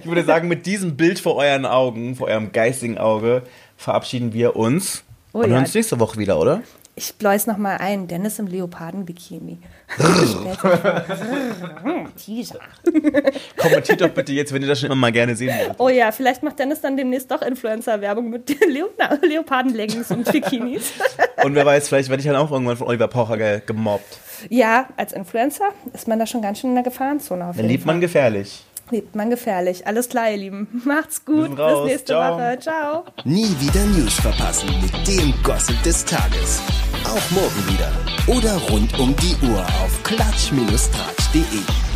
ich würde sagen, mit diesem Bild vor euren Augen, vor eurem geistigen Auge, verabschieden wir uns. Oh, und ja. hören uns nächste Woche wieder, oder? Ich bläus noch mal ein. Dennis im Leoparden-Bikini. Teaser. Kommentiert doch bitte jetzt, wenn ihr das schon immer mal gerne sehen wollt. Oh ja, vielleicht macht Dennis dann demnächst doch Influencer-Werbung mit Leoparden-Leggings und Bikinis. und wer weiß, vielleicht werde ich dann auch irgendwann von Oliver Pocher gemobbt. Ja, als Influencer ist man da schon ganz schön in der Gefahrenzone. Auf dann lebt man gefährlich lebt man gefährlich. Alles klar, ihr Lieben. Macht's gut. Bis nächste Ciao. Woche. Ciao. Nie wieder News verpassen mit dem Gossip des Tages. Auch morgen wieder. Oder rund um die Uhr auf klatsch-tratsch.de.